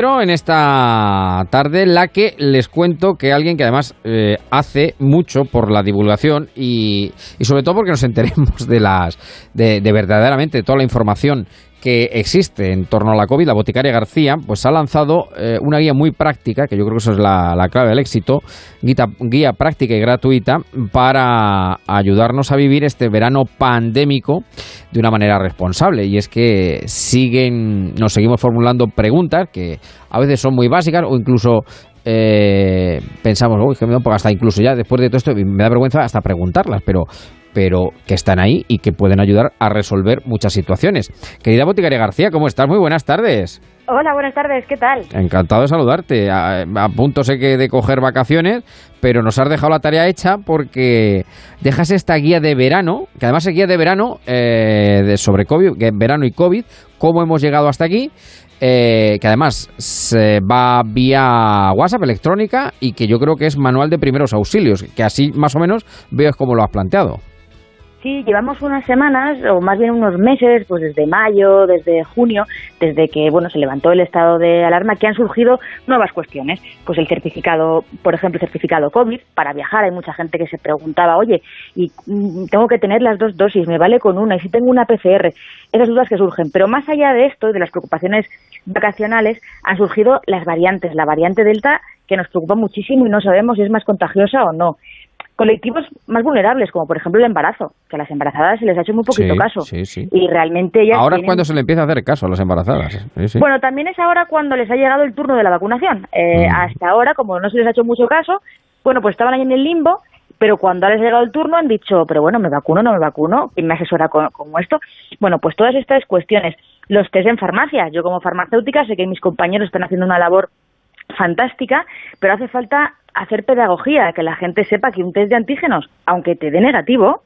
Pero en esta tarde la que les cuento que alguien que además eh, hace mucho por la divulgación y, y, sobre todo porque nos enteremos de las de, de verdaderamente toda la información que existe en torno a la COVID, la boticaria García, pues ha lanzado eh, una guía muy práctica, que yo creo que eso es la, la clave del éxito, guía, guía, práctica y gratuita para ayudarnos a vivir este verano pandémico de una manera responsable. Y es que siguen, nos seguimos formulando preguntas que a veces son muy básicas o incluso eh, pensamos, uy, que me da hasta incluso ya después de todo esto me da vergüenza hasta preguntarlas, pero pero que están ahí y que pueden ayudar a resolver muchas situaciones. Querida Boticaria García, ¿cómo estás? Muy buenas tardes. Hola, buenas tardes, ¿qué tal? Encantado de saludarte. A, a, punto sé que de coger vacaciones, pero nos has dejado la tarea hecha porque dejas esta guía de verano, que además es guía de verano eh, de sobre COVID, verano y COVID, cómo hemos llegado hasta aquí. Eh, que además se va vía WhatsApp electrónica y que yo creo que es manual de primeros auxilios, que así más o menos veo es como lo has planteado. Sí, llevamos unas semanas, o más bien unos meses, pues desde mayo, desde junio, desde que bueno se levantó el estado de alarma, que han surgido nuevas cuestiones. Pues el certificado, por ejemplo, el certificado COVID para viajar. Hay mucha gente que se preguntaba, oye, y tengo que tener las dos dosis, me vale con una, y si tengo una PCR. Esas dudas que surgen. Pero más allá de esto, de las preocupaciones vacacionales, han surgido las variantes. La variante Delta, que nos preocupa muchísimo y no sabemos si es más contagiosa o no colectivos más vulnerables, como por ejemplo el embarazo, que a las embarazadas se les ha hecho muy poquito sí, caso. Sí, sí. Y realmente ellas Ahora tienen... es cuando se le empieza a hacer caso a las embarazadas. Bueno, también es ahora cuando les ha llegado el turno de la vacunación. Eh, mm. Hasta ahora, como no se les ha hecho mucho caso, bueno, pues estaban ahí en el limbo, pero cuando les ha llegado el turno han dicho, pero bueno, ¿me vacuno no me vacuno? ¿Quién me asesora con esto? Bueno, pues todas estas cuestiones. Los test en farmacia. Yo como farmacéutica sé que mis compañeros están haciendo una labor fantástica, pero hace falta hacer pedagogía, que la gente sepa que un test de antígenos, aunque te dé negativo,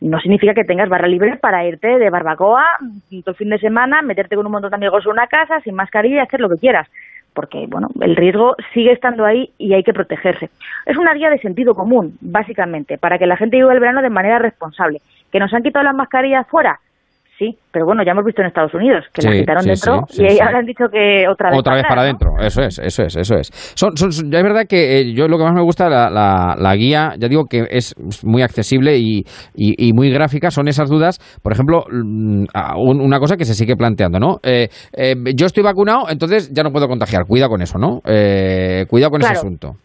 no significa que tengas barra libre para irte de barbacoa todo el fin de semana, meterte con un montón de amigos en una casa, sin mascarilla y hacer lo que quieras. Porque, bueno, el riesgo sigue estando ahí y hay que protegerse. Es una guía de sentido común, básicamente, para que la gente viva el verano de manera responsable. ¿Que nos han quitado las mascarillas fuera? Sí, pero bueno, ya hemos visto en Estados Unidos que sí, la quitaron sí, dentro sí, y ahora han dicho que otra vez otra vez para adentro. ¿no? Eso es, eso es, eso es. Son, son, ya es verdad que eh, yo lo que más me gusta la, la, la, guía, ya digo que es muy accesible y, y, y, muy gráfica, son esas dudas. Por ejemplo, una cosa que se sigue planteando, ¿no? Eh, eh, yo estoy vacunado, entonces ya no puedo contagiar. Cuida con eso, ¿no? Eh, cuidado con claro. ese asunto.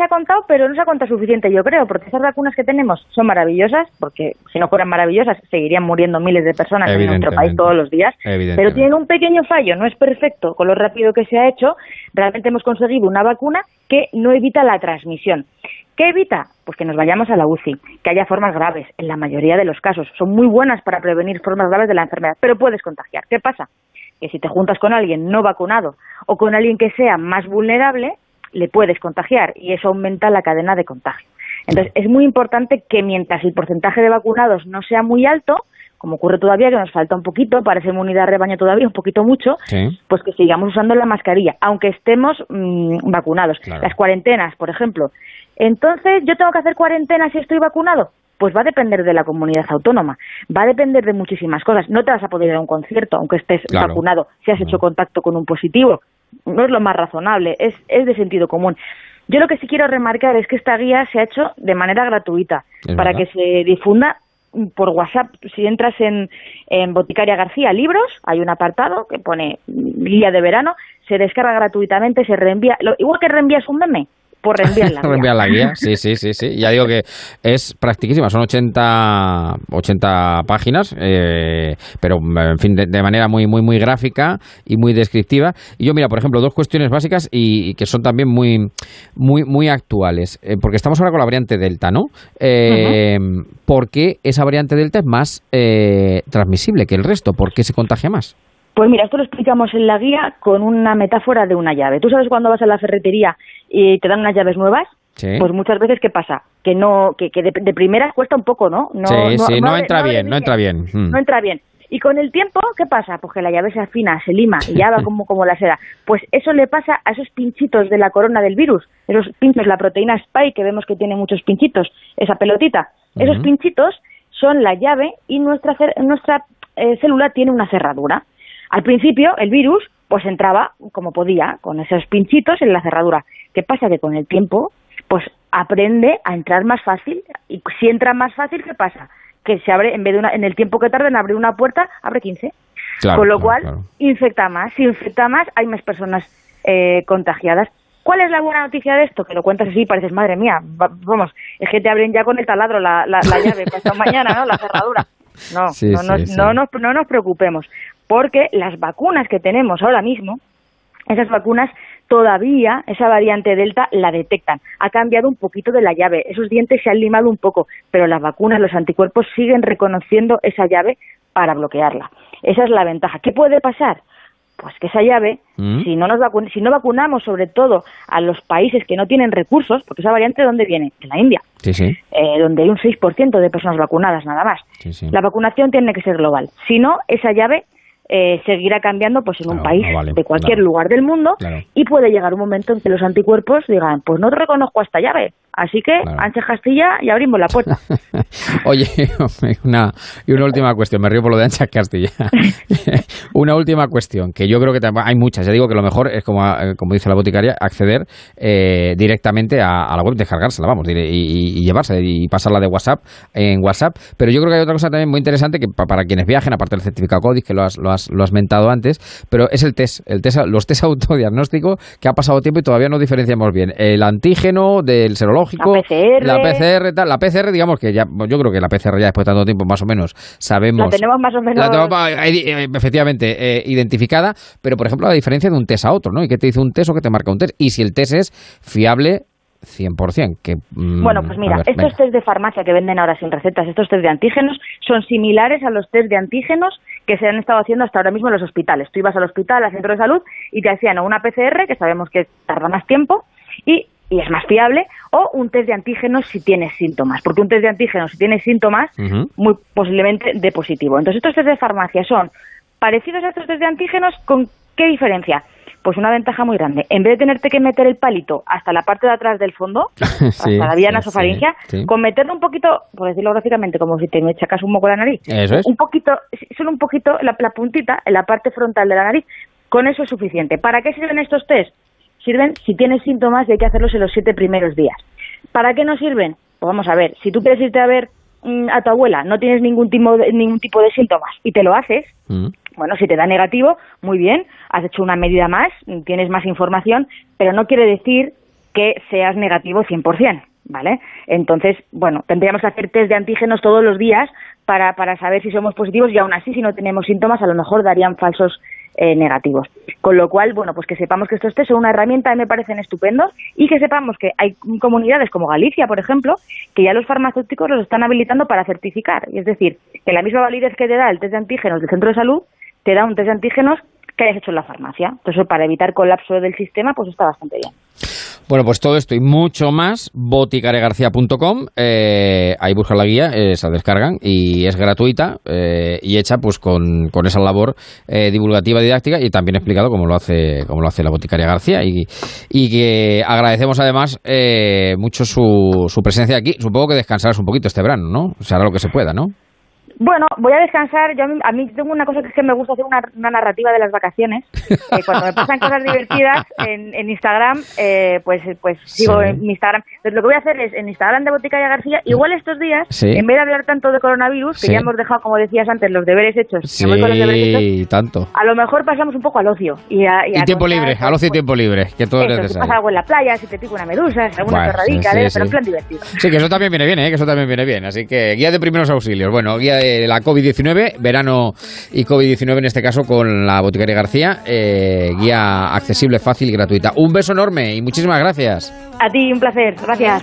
Se ha contado, pero no se ha contado suficiente, yo creo, porque esas vacunas que tenemos son maravillosas, porque si no fueran maravillosas seguirían muriendo miles de personas en nuestro país todos los días, pero tienen un pequeño fallo, no es perfecto con lo rápido que se ha hecho, realmente hemos conseguido una vacuna que no evita la transmisión. ¿Qué evita? Pues que nos vayamos a la UCI, que haya formas graves, en la mayoría de los casos. Son muy buenas para prevenir formas graves de la enfermedad, pero puedes contagiar. ¿Qué pasa? Que si te juntas con alguien no vacunado o con alguien que sea más vulnerable, le puedes contagiar y eso aumenta la cadena de contagio. Entonces, es muy importante que mientras el porcentaje de vacunados no sea muy alto, como ocurre todavía, que nos falta un poquito, parece inmunidad rebaño todavía, un poquito mucho, sí. pues que sigamos usando la mascarilla, aunque estemos mmm, vacunados. Claro. Las cuarentenas, por ejemplo. Entonces, ¿yo tengo que hacer cuarentena si estoy vacunado? Pues va a depender de la comunidad autónoma, va a depender de muchísimas cosas. No te vas a poder ir a un concierto, aunque estés claro. vacunado, si has hecho contacto con un positivo no es lo más razonable, es, es de sentido común. Yo lo que sí quiero remarcar es que esta guía se ha hecho de manera gratuita ¿Es para verdad? que se difunda por WhatsApp. Si entras en, en Boticaria García Libros, hay un apartado que pone guía de verano, se descarga gratuitamente, se reenvía, lo, igual que reenvías un meme, por reenviar la guía. reenviar la guía, sí, sí, sí, sí. Ya digo que es practicísima, son 80, 80 páginas, eh, pero en fin, de, de, manera muy, muy, muy gráfica y muy descriptiva. Y yo, mira, por ejemplo, dos cuestiones básicas y, y que son también muy, muy, muy actuales, eh, porque estamos ahora con la variante Delta, ¿no? Eh, uh -huh. ¿Por qué esa variante Delta es más eh, transmisible que el resto? ¿Por qué se contagia más? Pues mira, esto lo explicamos en la guía con una metáfora de una llave. ¿Tú sabes cuando vas a la ferretería y te dan unas llaves nuevas? Sí. Pues muchas veces, ¿qué pasa? Que no que, que de, de primeras cuesta un poco, ¿no? no sí, no, sí, no, no entra bien, no entra bien. Mm. No entra bien. Y con el tiempo, ¿qué pasa? Pues que la llave se afina, se lima y ya va como, como la seda. Pues eso le pasa a esos pinchitos de la corona del virus, esos pinchos, la proteína spike, que vemos que tiene muchos pinchitos, esa pelotita. Uh -huh. Esos pinchitos son la llave y nuestra, nuestra eh, célula tiene una cerradura. Al principio, el virus pues entraba como podía, con esos pinchitos en la cerradura. ¿Qué pasa? Que con el tiempo, pues aprende a entrar más fácil, y si entra más fácil, ¿qué pasa? Que se abre, en vez de una, en el tiempo que tarda en abrir una puerta, abre 15. con lo cual, infecta más. Si infecta más, hay más personas eh, contagiadas. ¿Cuál es la buena noticia de esto? Que lo cuentas así y pareces, madre mía, vamos, es que te abren ya con el taladro la, la, llave para mañana, ¿no? La cerradura. No, no, no, nos, no nos preocupemos, porque las vacunas que tenemos ahora mismo, esas vacunas todavía esa variante Delta la detectan. Ha cambiado un poquito de la llave, esos dientes se han limado un poco, pero las vacunas, los anticuerpos siguen reconociendo esa llave para bloquearla. Esa es la ventaja. ¿Qué puede pasar? pues que esa llave, mm. si no nos si no vacunamos sobre todo a los países que no tienen recursos, porque esa variante de dónde viene, de la India, eh, donde hay un 6% de personas vacunadas nada más. la vacunación tiene que ser global. Si no, esa llave eh, seguirá cambiando pues en un país de cualquier lugar del mundo y puede llegar un momento en que los anticuerpos digan, pues no reconozco a esta llave, Así que, Ancha Castilla y abrimos la puerta. Oye, una, y una última cuestión, me río por lo de Ancha Castilla. una última cuestión, que yo creo que hay muchas. Ya digo que lo mejor es, como, eh, como dice la boticaria, acceder eh, directamente a, la web, descargársela, vamos, y, y, llevarse y pasarla de WhatsApp en WhatsApp. Pero yo creo que hay otra cosa también muy interesante que para, quienes viajen, aparte del certificado CODIS, que lo has, lo, has, lo has mentado antes, pero es el test, el test los test autodiagnóstico que ha pasado tiempo y todavía no diferenciamos bien. El antígeno del serológico la PCR. La PCR, tal. La PCR, digamos que ya, yo creo que la PCR ya después de tanto tiempo, más o menos, sabemos. La tenemos más o menos. Eh, efectivamente, eh, identificada, pero por ejemplo, la diferencia de un test a otro, ¿no? ¿Y qué te dice un test o qué te marca un test? Y si el test es fiable 100%. Que, mm, bueno, pues mira, estos test de farmacia que venden ahora sin recetas, estos test de antígenos, son similares a los test de antígenos que se han estado haciendo hasta ahora mismo en los hospitales. Tú ibas al hospital, al centro de salud, y te hacían una PCR, que sabemos que tarda más tiempo, y y es más fiable, o un test de antígenos si tienes síntomas, porque un test de antígenos si tienes síntomas, muy posiblemente de positivo. Entonces estos test de farmacia son parecidos a estos test de antígenos, ¿con qué diferencia? Pues una ventaja muy grande. En vez de tenerte que meter el palito hasta la parte de atrás del fondo, hasta la vía nasofaringea, con meterlo un poquito, por decirlo gráficamente, como si te echacas un moco la nariz, un poquito, solo un poquito, la, la puntita, en la parte frontal de la nariz, con eso es suficiente. ¿Para qué sirven estos test? Sirven si tienes síntomas y hay que hacerlos en los siete primeros días. ¿Para qué no sirven? Pues vamos a ver, si tú quieres irte a ver mm, a tu abuela, no tienes ningún tipo de, ningún tipo de síntomas y te lo haces, mm. bueno, si te da negativo, muy bien, has hecho una medida más, tienes más información, pero no quiere decir que seas negativo 100%, ¿vale? Entonces, bueno, tendríamos que hacer test de antígenos todos los días para, para saber si somos positivos y aún así, si no tenemos síntomas, a lo mejor darían falsos eh, negativos. Con lo cual, bueno, pues que sepamos que estos test son una herramienta que me parecen estupendos y que sepamos que hay comunidades como Galicia, por ejemplo, que ya los farmacéuticos los están habilitando para certificar. Es decir, que la misma validez que te da el test de antígenos del centro de salud, te da un test de antígenos que hayas hecho en la farmacia. Entonces, para evitar colapso del sistema, pues está bastante bien. Bueno, pues todo esto y mucho más, boticaregarcía.com, eh, ahí buscan la guía, eh, se descargan y es gratuita eh, y hecha pues con, esa labor eh, divulgativa didáctica y también explicado como lo hace como lo hace la Boticaria García y, y que agradecemos además mucho su, su presencia aquí. Supongo que descansarás un poquito este verano, ¿no? O sea, hará lo que se pueda, ¿no? Bueno, voy a descansar. Yo a mí, tengo una cosa que es que me gusta hacer una, narrativa de las vacaciones. Eh, cuando me pasan cosas divertidas en, en Instagram, eh, pues pues sigo en Instagram. Entonces lo que voy a hacer es en Instagram de Botica y García, igual estos días, en vez de hablar tanto de coronavirus, que ya hemos dejado, como decías antes, los deberes hechos, sí, los tanto. a lo mejor pasamos un poco al ocio. Y, a, y, tiempo libre, al ocio y tiempo libre, que todo eso, es Si pasa algo en la playa, si te pica una medusa, alguna bueno, radical, pero en plan divertido. Sí, que eso también viene bien, ¿eh? que eso también viene bien. Así que guía de primeros auxilios. Bueno, guía de la COVID-19 verano y COVID-19 en este caso con la Boticaria García, eh, guía accesible, fácil y gratuita. Un beso enorme y muchísimas gracias. A ti, un placer. Gracias.